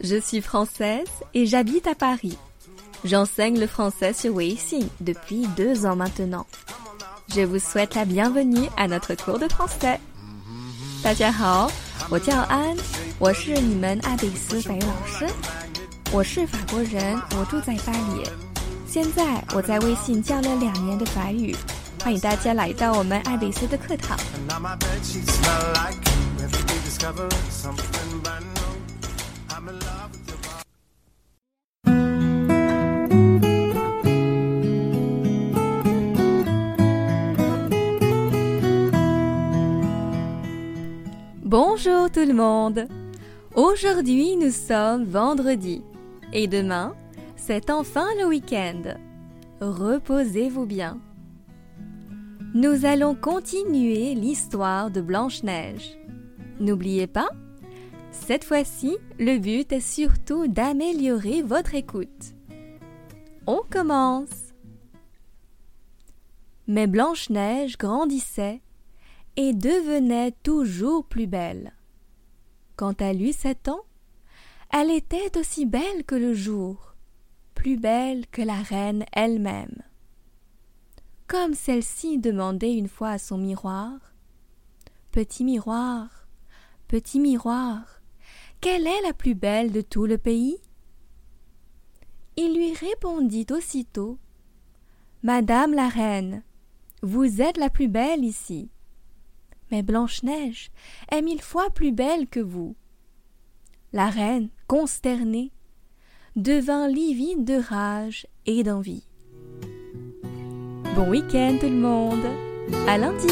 Je suis française et j'habite à Paris. J'enseigne le français sur Weixin depuis deux ans maintenant. Je vous souhaite la bienvenue à notre cours de français. 大家好，我叫安，我是你们爱贝斯法语老师。我是法国人，我住在巴黎。现在我在微信教了两年的法语，欢迎大家来到我们爱贝斯的课堂。Bonjour tout le monde. Aujourd'hui nous sommes vendredi et demain c'est enfin le week-end. Reposez-vous bien. Nous allons continuer l'histoire de Blanche-Neige. N'oubliez pas, cette fois-ci, le but est surtout d'améliorer votre écoute. On commence. Mais Blanche-Neige grandissait et devenait toujours plus belle. Quand elle eut sept ans, elle était aussi belle que le jour, plus belle que la reine elle-même. Comme celle-ci demandait une fois à son miroir Petit miroir, petit miroir, quelle est la plus belle de tout le pays? Il lui répondit aussitôt Madame la reine, vous êtes la plus belle ici. Mais Blanche-Neige est mille fois plus belle que vous. La reine, consternée, devint livide de rage et d'envie. Bon week-end tout le monde. À lundi.